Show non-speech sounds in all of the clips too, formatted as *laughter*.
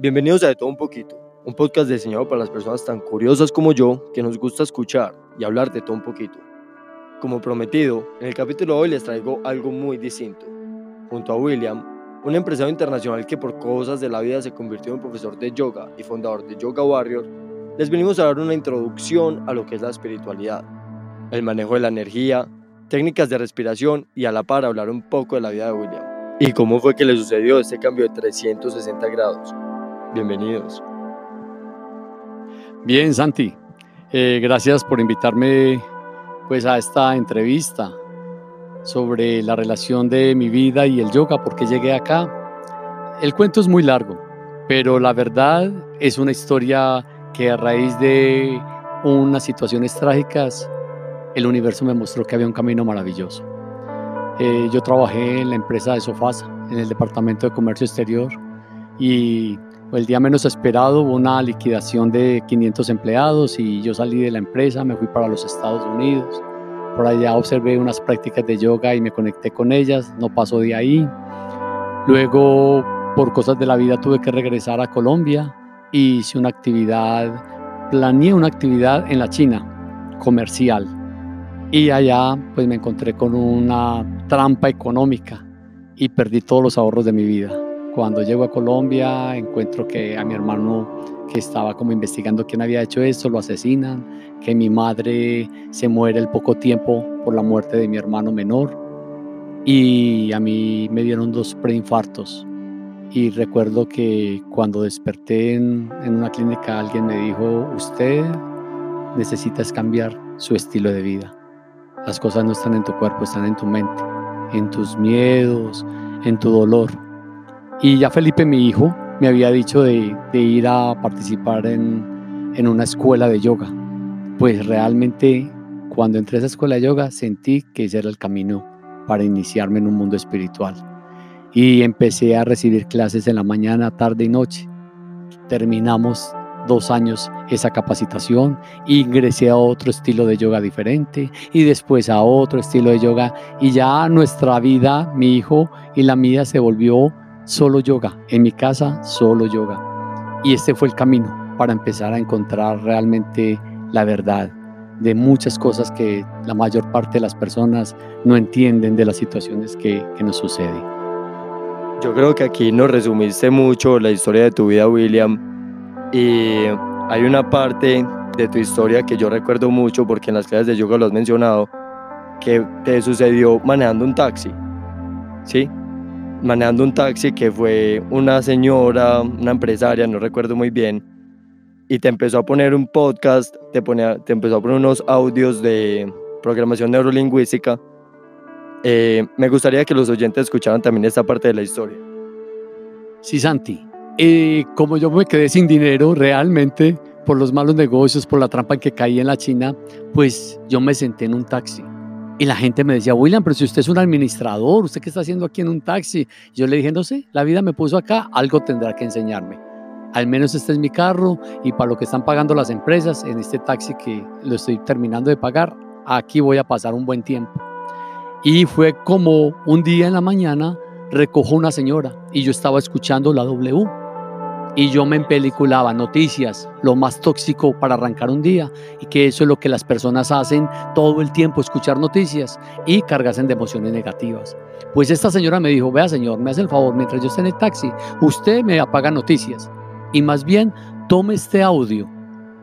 Bienvenidos a De Todo Un Poquito, un podcast diseñado para las personas tan curiosas como yo que nos gusta escuchar y hablar de todo un poquito. Como prometido, en el capítulo de hoy les traigo algo muy distinto. Junto a William, un empresario internacional que por cosas de la vida se convirtió en profesor de yoga y fundador de Yoga Warrior, les venimos a dar una introducción a lo que es la espiritualidad, el manejo de la energía, técnicas de respiración y a la par hablar un poco de la vida de William y cómo fue que le sucedió este cambio de 360 grados. Bienvenidos. Bien, Santi. Eh, gracias por invitarme pues, a esta entrevista sobre la relación de mi vida y el yoga, porque llegué acá. El cuento es muy largo, pero la verdad es una historia que a raíz de unas situaciones trágicas, el universo me mostró que había un camino maravilloso. Eh, yo trabajé en la empresa de Sofasa, en el departamento de comercio exterior, y el día menos esperado hubo una liquidación de 500 empleados y yo salí de la empresa, me fui para los Estados Unidos. Por allá observé unas prácticas de yoga y me conecté con ellas, no pasó de ahí. Luego, por cosas de la vida, tuve que regresar a Colombia y hice una actividad, planeé una actividad en la China, comercial. Y allá pues me encontré con una trampa económica y perdí todos los ahorros de mi vida. Cuando llego a Colombia, encuentro que a mi hermano que estaba como investigando quién había hecho esto, lo asesinan, que mi madre se muere el poco tiempo por la muerte de mi hermano menor y a mí me dieron dos preinfartos. Y recuerdo que cuando desperté en, en una clínica alguien me dijo, usted necesita cambiar su estilo de vida. Las cosas no están en tu cuerpo, están en tu mente, en tus miedos, en tu dolor. Y ya Felipe, mi hijo, me había dicho de, ir a participar en, en, una escuela de yoga. Pues realmente cuando entré a esa escuela de yoga sentí que ese era el camino para iniciarme en un mundo espiritual. Y empecé a recibir clases en la mañana, tarde y noche. Terminamos dos años esa capacitación, ingresé a otro estilo de yoga diferente y después a otro estilo de yoga y ya nuestra vida, mi hijo y la mía se volvió solo yoga, en mi casa solo yoga. Y este fue el camino para empezar a encontrar realmente la verdad de muchas cosas que la mayor parte de las personas no entienden de las situaciones que, que nos suceden. Yo creo que aquí nos resumiste mucho la historia de tu vida, William. Y hay una parte de tu historia que yo recuerdo mucho porque en las clases de yoga lo has mencionado, que te sucedió manejando un taxi. ¿Sí? Manejando un taxi que fue una señora, una empresaria, no recuerdo muy bien, y te empezó a poner un podcast, te, ponía, te empezó a poner unos audios de programación neurolingüística. Eh, me gustaría que los oyentes escucharan también esta parte de la historia. Sí, Santi. Eh, como yo me quedé sin dinero realmente por los malos negocios, por la trampa en que caí en la China, pues yo me senté en un taxi y la gente me decía, William, pero si usted es un administrador, ¿usted qué está haciendo aquí en un taxi? Yo le dije, no sé, la vida me puso acá, algo tendrá que enseñarme. Al menos este es mi carro y para lo que están pagando las empresas en este taxi que lo estoy terminando de pagar, aquí voy a pasar un buen tiempo. Y fue como un día en la mañana recojo una señora y yo estaba escuchando la W y yo me empeliculaba noticias, lo más tóxico para arrancar un día, y que eso es lo que las personas hacen todo el tiempo, escuchar noticias y cargarse de emociones negativas. Pues esta señora me dijo, vea señor, me hace el favor, mientras yo esté en el taxi, usted me apaga noticias. Y más bien tome este audio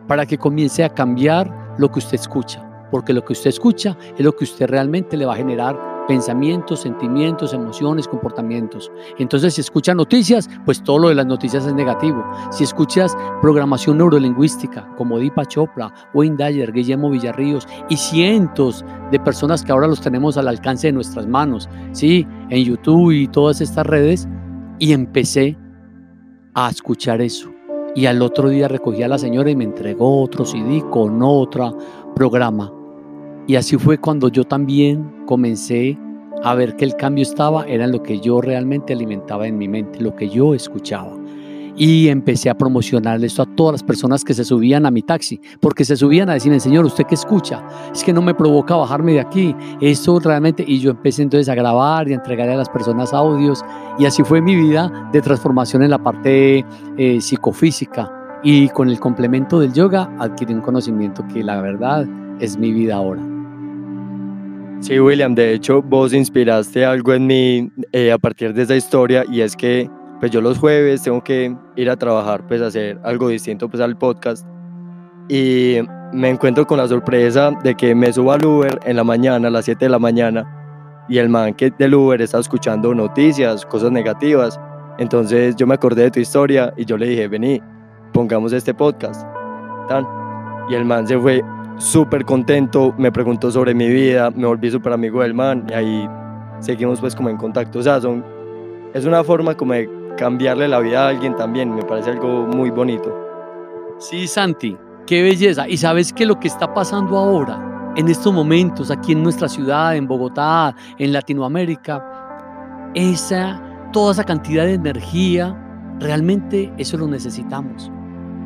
para que comience a cambiar lo que usted escucha, porque lo que usted escucha es lo que usted realmente le va a generar pensamientos, sentimientos, emociones, comportamientos. Entonces, si escuchas noticias, pues todo lo de las noticias es negativo. Si escuchas programación neurolingüística, como Deepa Chopra, Wayne Dyer, Guillermo Villarríos y cientos de personas que ahora los tenemos al alcance de nuestras manos, ¿sí? En YouTube y todas estas redes, y empecé a escuchar eso. Y al otro día recogí a la señora y me entregó otro CD con otro programa. Y así fue cuando yo también comencé a ver que el cambio estaba, era lo que yo realmente alimentaba en mi mente, lo que yo escuchaba. y empecé a promocionar esto a todas las personas que se subían a mi taxi, porque se subían a decirme, Señor, ¿usted qué escucha? Es que no me provoca bajarme de aquí. Esto realmente, y yo empecé entonces a grabar y a entregarle a las personas audios, y así fue mi vida de transformación en la parte eh, psicofísica. Y con el complemento del yoga adquirí un conocimiento que la verdad es mi vida ahora. Sí, William, de hecho vos inspiraste algo en mí eh, a partir de esa historia y es que pues yo los jueves tengo que ir a trabajar, pues hacer algo distinto pues al podcast y me encuentro con la sorpresa de que me subo al Uber en la mañana, a las 7 de la mañana y el man que del Uber está escuchando noticias, cosas negativas. Entonces yo me acordé de tu historia y yo le dije, vení, pongamos este podcast. Y el man se fue súper contento, me preguntó sobre mi vida, me volví súper amigo del man y ahí seguimos pues como en contacto. O sea, son, es una forma como de cambiarle la vida a alguien también, me parece algo muy bonito. Sí, Santi, qué belleza. Y sabes que lo que está pasando ahora, en estos momentos, aquí en nuestra ciudad, en Bogotá, en Latinoamérica, esa, toda esa cantidad de energía, realmente eso lo necesitamos.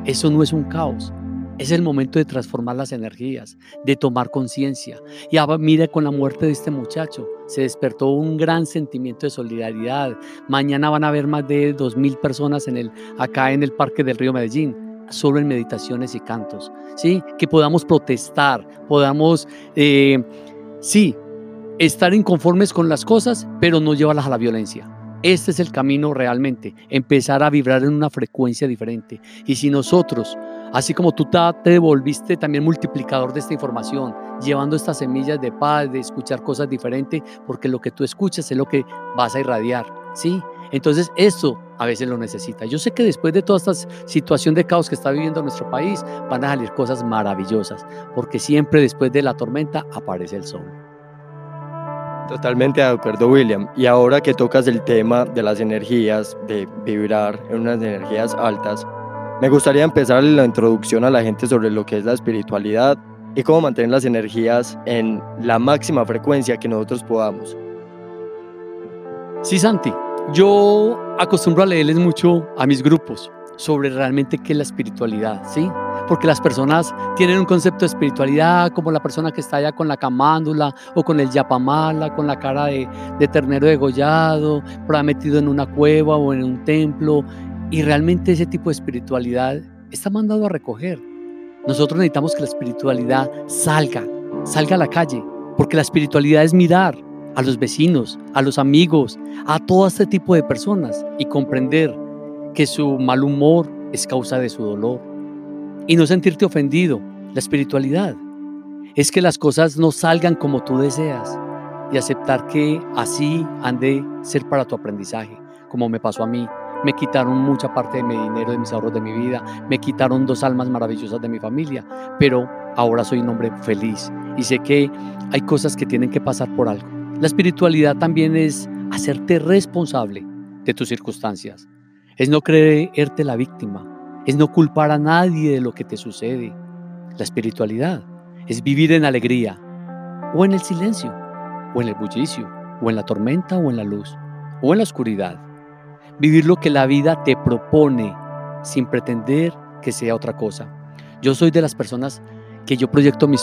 Eso no es un caos. Es el momento de transformar las energías, de tomar conciencia. Y ahora mire con la muerte de este muchacho, se despertó un gran sentimiento de solidaridad. Mañana van a haber más de 2.000 personas en el, acá en el Parque del Río Medellín, solo en meditaciones y cantos. ¿sí? Que podamos protestar, podamos, eh, sí, estar inconformes con las cosas, pero no llevarlas a la violencia. Este es el camino realmente, empezar a vibrar en una frecuencia diferente. Y si nosotros, así como tú te devolviste también multiplicador de esta información, llevando estas semillas de paz, de escuchar cosas diferentes, porque lo que tú escuchas es lo que vas a irradiar, ¿sí? Entonces esto a veces lo necesita. Yo sé que después de toda esta situación de caos que está viviendo nuestro país, van a salir cosas maravillosas, porque siempre después de la tormenta aparece el sol. Totalmente de acuerdo, William. Y ahora que tocas el tema de las energías, de vibrar en unas energías altas, me gustaría empezar la introducción a la gente sobre lo que es la espiritualidad y cómo mantener las energías en la máxima frecuencia que nosotros podamos. Sí, Santi. Yo acostumbro a leerles mucho a mis grupos sobre realmente qué es la espiritualidad, ¿sí? Porque las personas tienen un concepto de espiritualidad como la persona que está allá con la camándula o con el yapamala, con la cara de, de ternero degollado, metido en una cueva o en un templo. Y realmente ese tipo de espiritualidad está mandado a recoger. Nosotros necesitamos que la espiritualidad salga, salga a la calle, porque la espiritualidad es mirar a los vecinos, a los amigos, a todo este tipo de personas y comprender que su mal humor es causa de su dolor. Y no sentirte ofendido. La espiritualidad es que las cosas no salgan como tú deseas y aceptar que así han de ser para tu aprendizaje, como me pasó a mí. Me quitaron mucha parte de mi dinero, de mis ahorros de mi vida, me quitaron dos almas maravillosas de mi familia, pero ahora soy un hombre feliz y sé que hay cosas que tienen que pasar por algo. La espiritualidad también es hacerte responsable de tus circunstancias es no creerte la víctima, es no culpar a nadie de lo que te sucede. La espiritualidad es vivir en alegría, o en el silencio, o en el bullicio, o en la tormenta, o en la luz, o en la oscuridad. Vivir lo que la vida te propone sin pretender que sea otra cosa. Yo soy de las personas que yo proyecto mi,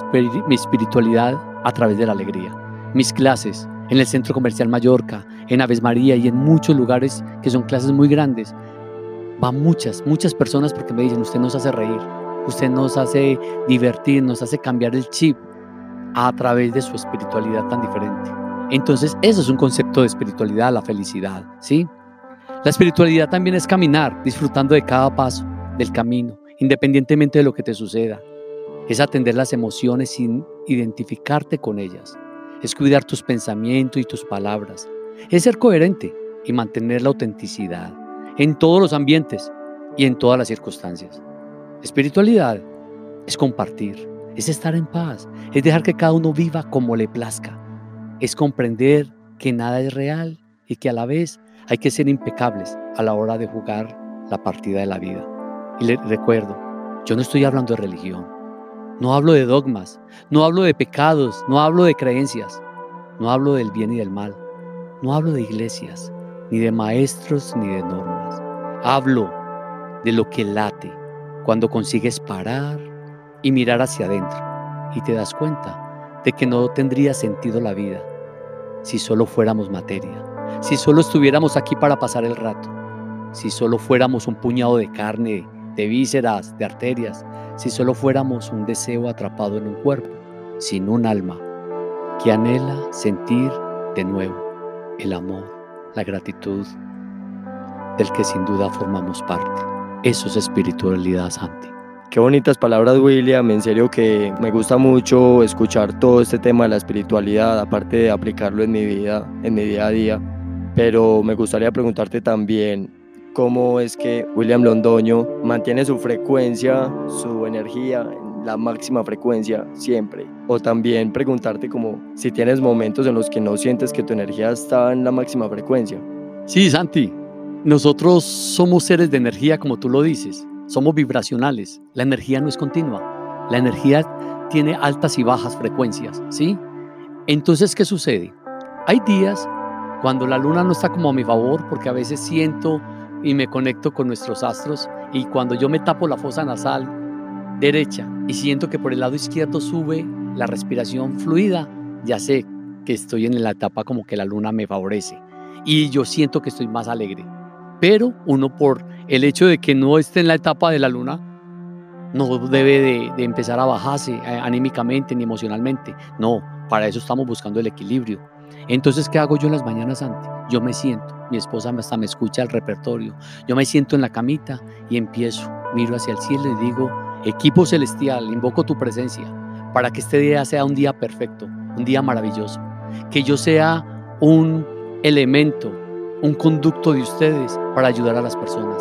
espiritualidad a través de la alegría. Mis clases, en el Centro Comercial Mallorca, en Aves María y en muchos lugares que son clases muy grandes. Van muchas, muchas personas porque me dicen, usted nos hace reír, usted nos hace divertir, nos hace cambiar el chip a través de su espiritualidad tan diferente. Entonces, eso es un concepto de espiritualidad, la felicidad, ¿sí? La espiritualidad también es caminar, disfrutando de cada paso del camino, independientemente de lo que te suceda. Es atender las emociones sin identificarte con ellas es cuidar tus pensamientos y tus palabras, es ser coherente y mantener la autenticidad en todos los ambientes y en todas las circunstancias. Espiritualidad es compartir, es estar en paz, es dejar que cada uno viva como le plazca, es comprender que nada es real y que a la vez hay que ser impecables a la hora de jugar la partida de la vida. Y le recuerdo, yo no estoy hablando de religión, no hablo de dogmas, no hablo de pecados, no hablo de creencias, no hablo del bien y del mal, no hablo de iglesias, ni de maestros, ni de normas. Hablo de lo que late cuando consigues parar y mirar hacia adentro y te das cuenta de que no tendría sentido la vida si solo fuéramos materia, si solo estuviéramos aquí para pasar el rato, si solo fuéramos un puñado de carne, de vísceras, de arterias, si solo fuéramos un deseo atrapado en un cuerpo, sin un alma, que anhela sentir de nuevo el amor, la gratitud del que sin duda formamos parte. Eso es espiritualidad, Santi. Qué bonitas palabras, William. En serio que me gusta mucho escuchar todo este tema de la espiritualidad, aparte de aplicarlo en mi vida, en mi día a día. Pero me gustaría preguntarte también cómo es que William Londoño mantiene su frecuencia, su energía en la máxima frecuencia siempre. O también preguntarte como si tienes momentos en los que no sientes que tu energía está en la máxima frecuencia. Sí, Santi. Nosotros somos seres de energía, como tú lo dices. Somos vibracionales. La energía no es continua. La energía tiene altas y bajas frecuencias, ¿sí? Entonces, ¿qué sucede? Hay días cuando la luna no está como a mi favor, porque a veces siento y me conecto con nuestros astros, y cuando yo me tapo la fosa nasal derecha y siento que por el lado izquierdo sube la respiración fluida, ya sé que estoy en la etapa como que la luna me favorece y yo siento que estoy más alegre. Pero uno por el hecho de que no esté en la etapa de la luna, no debe de, empezar a bajarse eh, anímicamente ni emocionalmente. No, para eso estamos buscando el equilibrio. Entonces, ¿qué hago yo en las mañanas antes? Yo me siento, mi esposa hasta me escucha el repertorio, yo me siento en la camita y empiezo, miro hacia el cielo y digo, equipo celestial, invoco tu presencia para que este día sea un día perfecto, un día maravilloso, que yo sea un elemento, un conducto de ustedes para ayudar a las personas.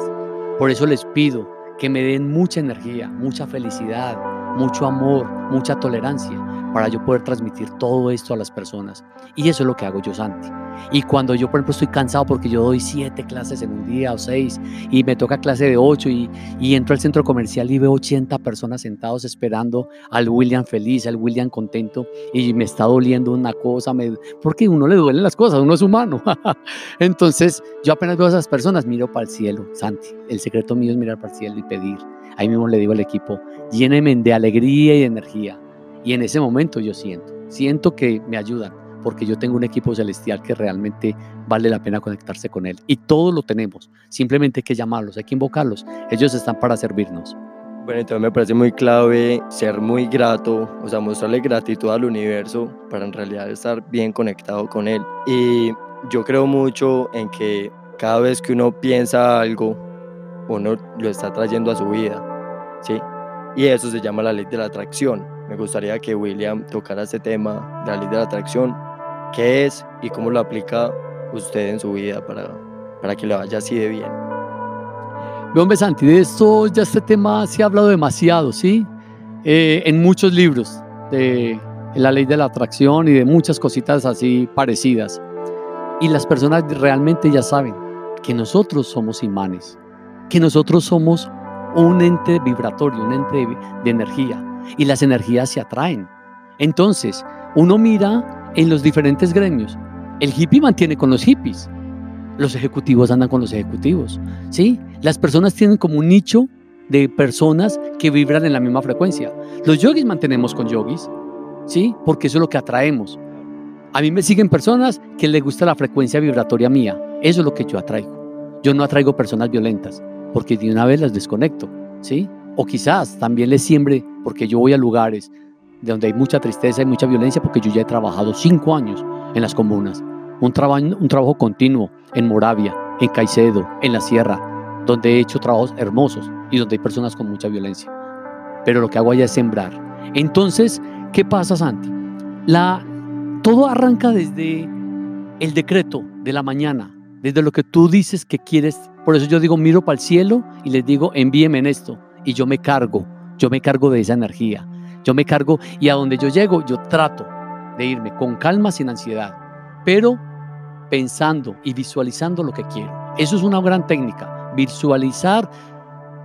Por eso les pido que me den mucha energía, mucha felicidad, mucho amor, mucha tolerancia para yo poder transmitir todo esto a las personas. Y eso es lo que hago yo, Santi. Y cuando yo, por ejemplo, estoy cansado porque yo doy siete clases en un día o seis y me toca clase de ocho y, entro al centro comercial y veo 80 personas sentados esperando al William feliz, al William contento y me está doliendo una cosa, me, porque uno le duelen las cosas, uno es humano. *laughs* Entonces, yo apenas veo a esas personas, miro para el cielo, Santi. El secreto mío es mirar para el cielo y pedir. Ahí mismo le digo al equipo, lléneme de alegría y energía. Y en ese momento yo siento, siento que me ayudan, porque yo tengo un equipo celestial que realmente vale la pena conectarse con él. Y todos lo tenemos, simplemente hay que llamarlos, hay que invocarlos. Ellos están para servirnos. Bueno, entonces me parece muy clave ser muy grato, o sea, mostrarle gratitud al universo para en realidad estar bien conectado con él. Y yo creo mucho en que cada vez que uno piensa algo, uno lo está trayendo a su vida, ¿sí? Y eso se llama la ley de la atracción. Me gustaría que William tocara este tema de la ley de la atracción, qué es y cómo lo aplica usted en su vida para, para que le vaya así de bien. Hombre Santi, de esto ya este tema se ha hablado demasiado, ¿sí? Eh, en muchos libros de la ley de la atracción y de muchas cositas así parecidas. Y las personas realmente ya saben que nosotros somos imanes que nosotros somos un ente vibratorio, un ente de, energía, y las energías se atraen. Entonces, uno mira en los diferentes gremios. El hippie mantiene con los hippies. Los ejecutivos andan con los ejecutivos. ¿sí? Las personas tienen como un nicho de personas que vibran en la misma frecuencia. Los yogis mantenemos con yogis, ¿sí? Porque eso es lo que atraemos. A mí me siguen personas que les gusta la frecuencia vibratoria mía. Eso es lo que yo atraigo. Yo no atraigo personas violentas porque de una vez las desconecto, ¿sí? O quizás también les siembre, porque yo voy a lugares de donde hay mucha tristeza y mucha violencia, porque yo ya he trabajado cinco años en las comunas, un, un trabajo continuo en Moravia, en Caicedo, en la Sierra, donde he hecho trabajos hermosos y donde hay personas con mucha violencia. Pero lo que hago allá es sembrar. Entonces, ¿qué pasa, Santi? La, todo arranca desde el decreto de la mañana, desde lo que tú dices que quieres por eso yo digo, miro para el cielo y les digo, envíeme en esto. Y yo me cargo, yo me cargo de esa energía. Yo me cargo y a donde yo llego, yo trato de irme con calma, sin ansiedad, pero pensando y visualizando lo que quiero. Eso es una gran técnica, visualizar,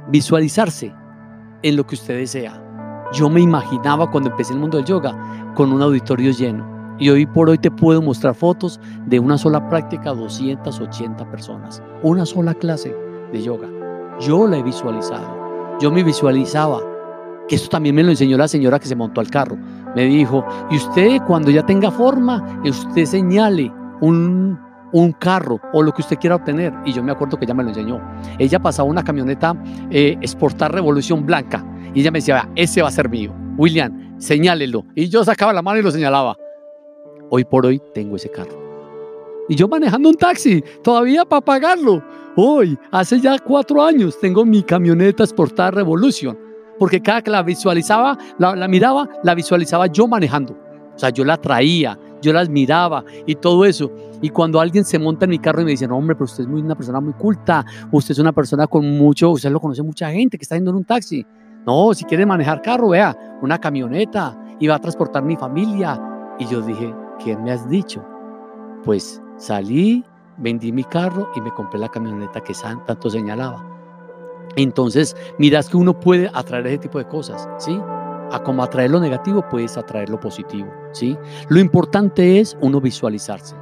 visualizarse en lo que usted desea. Yo me imaginaba cuando empecé el mundo del yoga con un auditorio lleno y hoy por hoy te puedo mostrar fotos de una sola práctica, 280 personas, una sola clase de yoga. yo la he visualizado. Yo me visualizaba, que esto también me lo enseñó la señora que se montó al carro. Me dijo, y usted cuando ya tenga forma, usted señale un, un carro o lo que usted quiera obtener. Y yo me acuerdo que ella me lo enseñó. Ella pasaba una camioneta eh, Exportar Revolución Blanca y ella me decía, ese va a ser mío. William, señálelo. Y yo sacaba la mano y lo señalaba. Hoy por hoy tengo ese carro. Y yo manejando un taxi, todavía para pagarlo. Hoy, hace ya cuatro años, tengo mi camioneta Exportar Revolution. Porque cada que la visualizaba, la, la miraba, la visualizaba yo manejando. O sea, yo la traía, yo las miraba y todo eso. Y cuando alguien se monta en mi carro y me dice, no, hombre, pero usted es muy, una persona muy culta, usted es una persona con mucho, usted lo conoce mucha gente que está yendo en un taxi. No, si quiere manejar carro, vea, una camioneta y va a transportar mi familia. Y yo dije, ¿qué me has dicho? Pues salí, vendí mi carro y me compré la camioneta que tanto señalaba. Entonces, miras que uno puede atraer ese tipo de cosas, ¿sí? Como atraer lo negativo, puedes atraer lo positivo, ¿sí? Lo importante es uno visualizarse.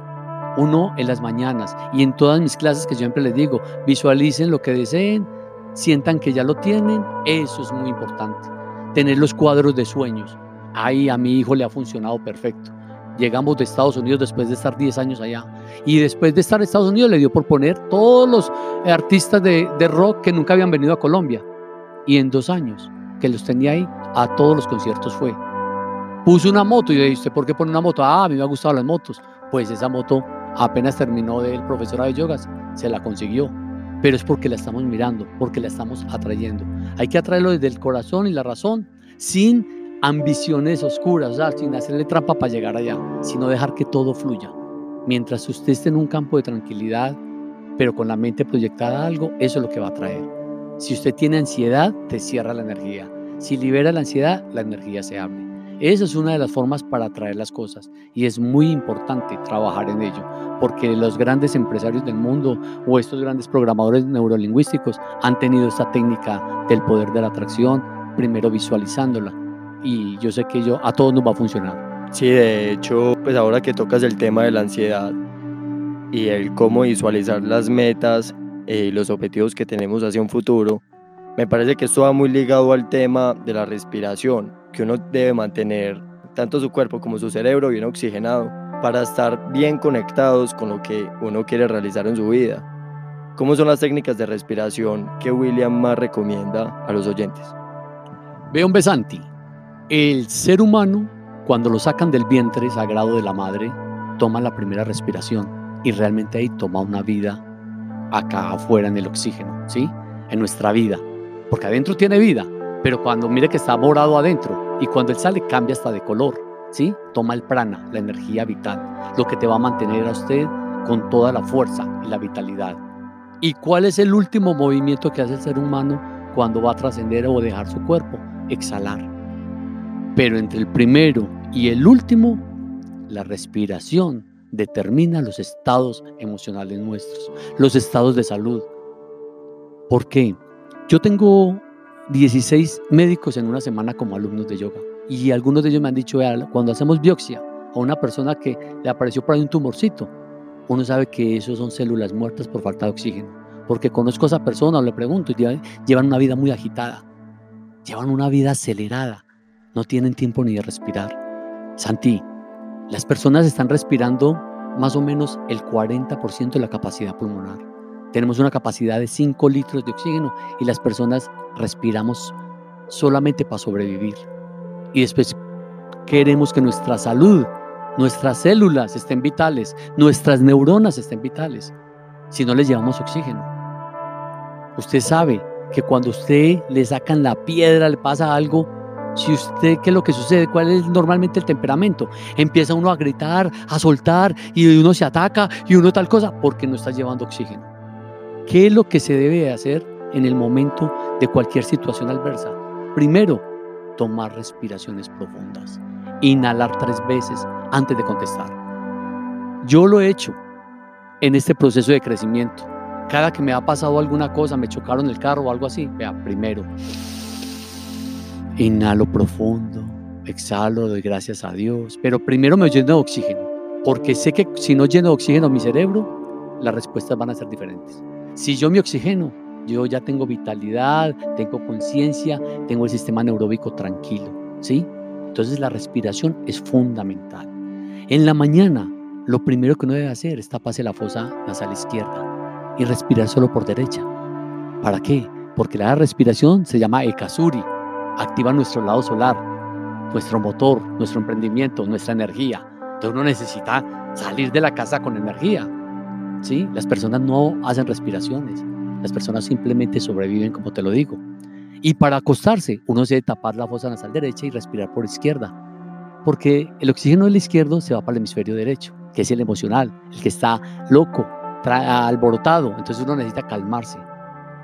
Uno en las mañanas y en todas mis clases que siempre les digo, visualicen lo que deseen, sientan que ya lo tienen, eso es muy importante. Tener los cuadros de sueños. Ahí a mi hijo le ha funcionado perfecto. Llegamos de Estados Unidos después de estar 10 años allá. Y después de estar en Estados Unidos le dio por poner todos los artistas de, de rock que nunca habían venido a Colombia. Y en dos años que los tenía ahí, a todos los conciertos fue. Puso una moto y le dije, ¿por qué pone una moto? Ah, a mí me han gustado las motos. Pues esa moto apenas terminó del profesor de yogas, se la consiguió pero es porque la estamos mirando, porque la estamos atrayendo. Hay que atraerlo desde el corazón y la razón, sin ambiciones oscuras, sin hacerle trampa para llegar allá, sino dejar que todo fluya. Mientras usted esté en un campo de tranquilidad, pero con la mente proyectada a algo, eso es lo que va a traer. Si usted tiene ansiedad, te cierra la energía. Si libera la ansiedad, la energía se abre. Esa es una de las formas para atraer las cosas y es muy importante trabajar en ello, porque los grandes empresarios del mundo o estos grandes programadores neurolingüísticos han tenido esta técnica del poder de la atracción, primero visualizándola y yo sé que yo, a todos nos va a funcionar. Sí, de hecho, pues ahora que tocas el tema de la ansiedad y el cómo visualizar las metas eh, y los objetivos que tenemos hacia un futuro, me parece que esto va muy ligado al tema de la respiración, que uno debe mantener tanto su cuerpo como su cerebro bien oxigenado para estar bien conectados con lo que uno quiere realizar en su vida. ¿Cómo son las técnicas de respiración que William más recomienda a los oyentes? Veo un besanti. El ser humano, cuando lo sacan del vientre sagrado de la madre, toma la primera respiración y realmente ahí toma una vida acá afuera en el oxígeno, ¿sí? En nuestra vida porque adentro tiene vida, pero cuando mire que está morado adentro y cuando él sale cambia hasta de color, ¿sí? Toma el prana, la energía vital, lo que te va a mantener a usted con toda la fuerza y la vitalidad. ¿Y cuál es el último movimiento que hace el ser humano cuando va a trascender o dejar su cuerpo? Exhalar. Pero entre el primero y el último, la respiración determina los estados emocionales nuestros, los estados de salud. ¿Por qué? Yo tengo 16 médicos en una semana como alumnos de yoga y algunos de ellos me han dicho, cuando hacemos biopsia a una persona que le apareció por ahí un tumorcito, uno sabe que esos son células muertas por falta de oxígeno. Porque conozco a esa persona le pregunto, y llevan una vida muy agitada, llevan una vida acelerada, no tienen tiempo ni de respirar. Santi, las personas están respirando más o menos el 40% de la capacidad pulmonar. Tenemos una capacidad de 5 litros de oxígeno y las personas respiramos solamente para sobrevivir. Y después queremos que nuestra salud, nuestras células estén vitales, nuestras neuronas estén vitales, si no les llevamos oxígeno. Usted sabe que cuando usted le sacan la piedra, le pasa algo, si usted, ¿qué es lo que sucede? ¿Cuál es normalmente el temperamento? Empieza uno a gritar, a soltar y uno se ataca y uno tal cosa porque no está llevando oxígeno. ¿Qué es lo que se debe hacer en el momento de cualquier situación adversa? Primero, tomar respiraciones profundas. Inhalar tres veces antes de contestar. Yo lo he hecho en este proceso de crecimiento. Cada que me ha pasado alguna cosa, me chocaron el carro o algo así, vea, primero, inhalo profundo, exhalo, doy gracias a Dios, pero primero me lleno de oxígeno, porque sé que si no lleno de oxígeno mi cerebro, las respuestas van a ser diferentes. Si yo me oxigeno, yo ya tengo vitalidad, tengo conciencia, tengo el sistema neuróbico tranquilo, ¿sí? Entonces la respiración es fundamental. En la mañana, lo primero que uno debe hacer es taparse la fosa nasal izquierda y respirar solo por derecha. ¿Para qué? Porque la respiración se llama Ekasuri, activa nuestro lado solar, nuestro motor, nuestro emprendimiento, nuestra energía. Entonces uno necesita salir de la casa con energía. ¿sí? Las personas no hacen respiraciones, las personas simplemente sobreviven, como te lo digo. Y para acostarse, uno debe tapar la fosa nasal derecha y respirar por izquierda, porque el oxígeno del izquierdo se va para el hemisferio derecho, que es el emocional, el que está loco, alborotado. Entonces uno necesita calmarse.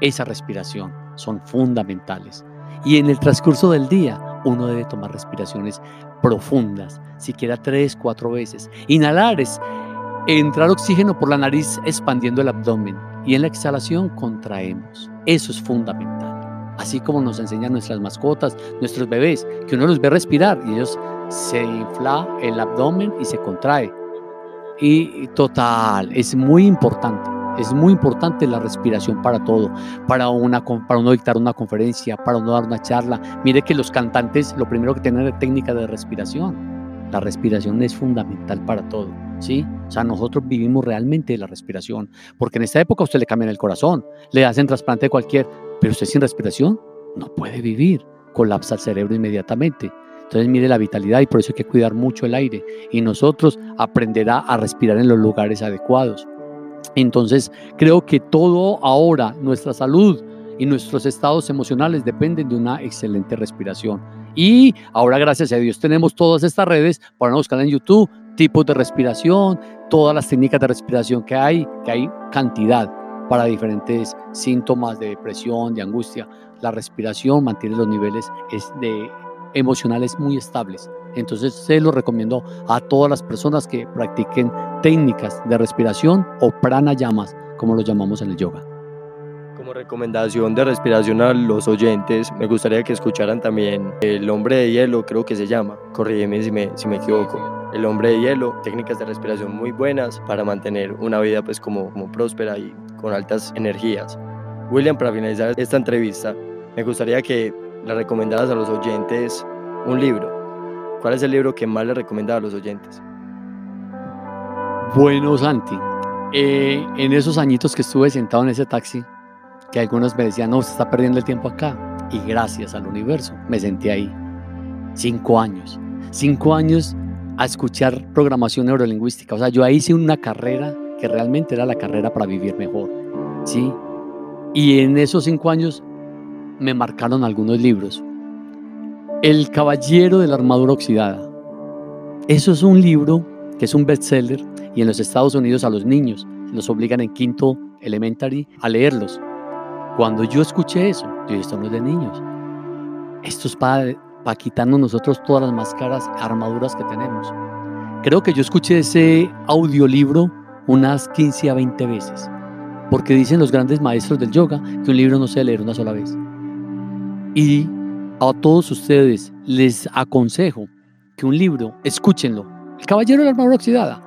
Esa respiración son fundamentales. Y en el transcurso del día, uno debe tomar respiraciones profundas, siquiera tres, cuatro veces. Inhalar es entrar oxígeno por la nariz expandiendo el abdomen y en la exhalación contraemos. Eso es fundamental. Así como nos enseñan nuestras mascotas, nuestros bebés, que uno los ve respirar y ellos se infla el abdomen y se contrae. Y total, es muy importante. Es muy importante la respiración para todo, para, una, para uno dictar una conferencia, para uno dar una charla. Mire que los cantantes lo primero que tienen es técnica de respiración. La respiración es fundamental para todo. ¿sí? O sea, nosotros vivimos realmente de la respiración, porque en esta época usted le cambian el corazón, le hacen trasplante cualquier, pero usted sin respiración no puede vivir, colapsa el cerebro inmediatamente. Entonces mire la vitalidad y por eso hay que cuidar mucho el aire y nosotros aprenderá a respirar en los lugares adecuados. Entonces creo que todo ahora, nuestra salud y nuestros estados emocionales dependen de una excelente respiración. Y ahora gracias a Dios tenemos todas estas redes para buscar en YouTube, tipos de respiración, todas las técnicas de respiración que hay, que hay cantidad para diferentes síntomas de depresión, de angustia. La respiración mantiene los niveles de emocionales muy estables. Entonces se lo recomiendo a todas las personas que practiquen técnicas de respiración o pranayamas, como lo llamamos en el yoga. Como recomendación de respiración a los oyentes, me gustaría que escucharan también El hombre de hielo, creo que se llama. Corrígeme si me, si me equivoco el hombre de hielo, técnicas de respiración muy buenas para mantener una vida pues como, como próspera y con altas energías. William, para finalizar esta entrevista, me gustaría que le recomendaras a los oyentes un libro. ¿Cuál es el libro que más le recomendaba a los oyentes? Bueno, Santi, eh, en esos añitos que estuve sentado en ese taxi, que algunos me decían, no, se está perdiendo el tiempo acá, y gracias al universo me sentí ahí. Cinco años. Cinco años a escuchar programación neurolingüística. O sea, yo ahí hice una carrera que realmente era la carrera para vivir mejor. ¿sí? Y en esos cinco años me marcaron algunos libros. El Caballero de la Armadura Oxidada. Eso es un libro que es un bestseller y en los Estados Unidos a los niños los obligan en quinto elementary a leerlos. Cuando yo escuché eso, yo dije, esto no de niños. Esto es para quitarnos nosotros todas las máscaras, armaduras que tenemos. Creo que yo escuché ese audiolibro unas 15 a 20 veces, porque dicen los grandes maestros del yoga que un libro no se debe una sola vez. Y a todos ustedes les aconsejo que un libro, escúchenlo, El Caballero de la Armadura Oxidada,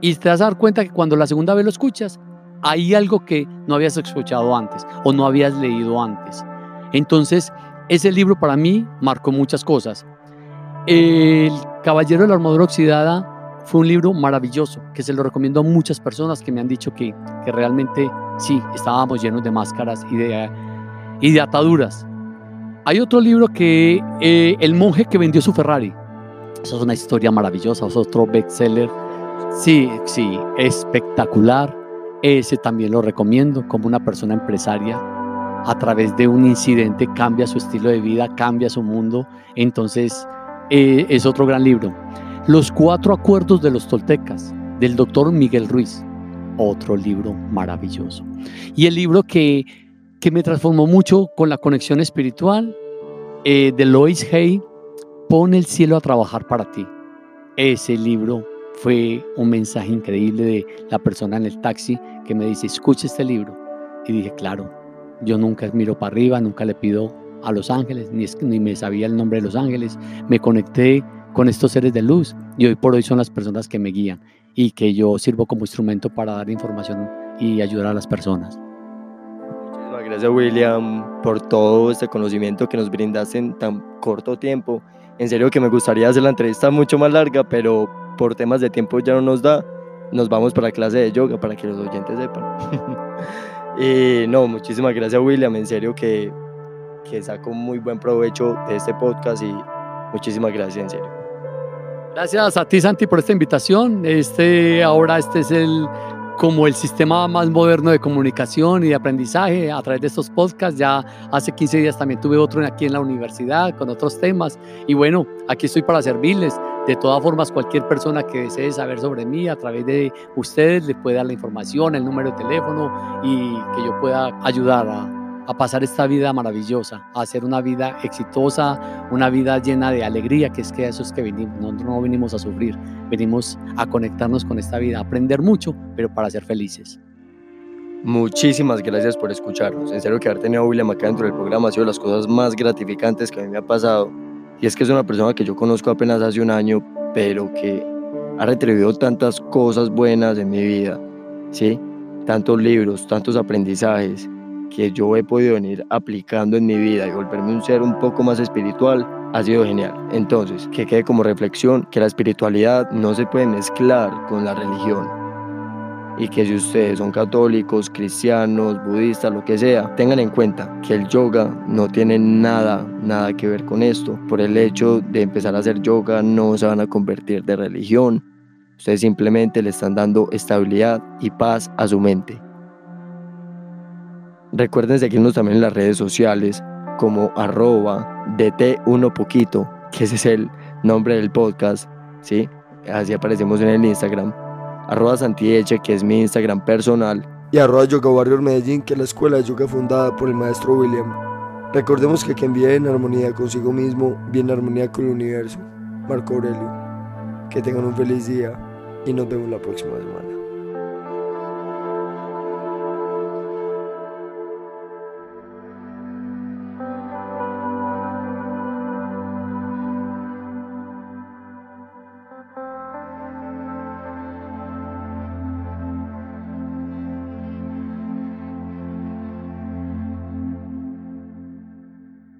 y te vas a dar cuenta que cuando la segunda vez lo escuchas, hay algo que no habías escuchado antes o no habías leído antes. Entonces, ese libro para mí marcó muchas cosas. El Caballero de la Armadura Oxidada fue un libro maravilloso que se lo recomiendo a muchas personas que me han dicho que, que realmente sí, estábamos llenos de máscaras y de, y de ataduras. Hay otro libro que eh, El monje que vendió su Ferrari. Esa es una historia maravillosa, es otro bestseller. Sí, sí, espectacular. Ese también lo recomiendo como una persona empresaria a través de un incidente cambia su estilo de vida, cambia su mundo. Entonces, eh, es otro gran libro. Los cuatro acuerdos de los toltecas, del doctor Miguel Ruiz, otro libro maravilloso. Y el libro que, que me transformó mucho con la conexión espiritual, eh, de Lois Hay, Pone el cielo a trabajar para ti. Ese libro fue un mensaje increíble de la persona en el taxi que me dice, escucha este libro. Y dije, claro, yo nunca miro para arriba, nunca le pido a los ángeles, ni, ni me sabía el nombre de los ángeles. Me conecté con estos seres de luz y hoy por hoy son las personas que me guían y que yo sirvo como instrumento para dar información y ayudar a las personas. Gracias William por todo este conocimiento que nos brindaste en tan corto tiempo. En serio que me gustaría hacer la entrevista mucho más larga, pero por temas de tiempo ya no nos da. Nos vamos para la clase de yoga para que los oyentes sepan. *laughs* y no, muchísimas gracias William, en serio que, que saco muy buen provecho de este podcast y muchísimas gracias en serio. Gracias a ti Santi por esta invitación. Este ahora este es el como el sistema más moderno de comunicación y de aprendizaje a través de estos podcasts. Ya hace 15 días también tuve otro aquí en la universidad con otros temas. Y bueno, aquí estoy para servirles. De todas formas, cualquier persona que desee saber sobre mí a través de ustedes le puede dar la información, el número de teléfono y que yo pueda ayudar a, a pasar esta vida maravillosa, a hacer una vida exitosa, una vida llena de alegría, que es que eso es que venimos, no, no venimos a sufrir, venimos a conectarnos con esta vida, a aprender mucho, pero para ser felices. Muchísimas gracias por escucharnos. En serio que haber tenido a William acá dentro del programa ha sido las cosas más gratificantes que a mí me ha pasado. Y es que es una persona que yo conozco apenas hace un año, pero que ha retribuido tantas cosas buenas en mi vida, ¿sí? Tantos libros, tantos aprendizajes, que yo he podido venir aplicando en mi vida y volverme un ser un poco más espiritual ha sido genial. Entonces, que quede como reflexión que la espiritualidad no se puede mezclar con la religión. Y que si ustedes son católicos, cristianos, budistas, lo que sea, tengan en cuenta que el yoga no tiene nada, nada que ver con esto. Por el hecho de empezar a hacer yoga no se van a convertir de religión. Ustedes simplemente le están dando estabilidad y paz a su mente. Recuerden seguirnos también en las redes sociales como arroba dt1 poquito, que ese es el nombre del podcast, ¿sí? Así aparecemos en el Instagram. Arroba Santieche, que es mi Instagram personal. Y arroba Yoga Warrior Medellín, que es la escuela de yoga fundada por el maestro William. Recordemos que quien vive en armonía consigo mismo, vive en armonía con el universo. Marco Aurelio. Que tengan un feliz día y nos vemos la próxima semana.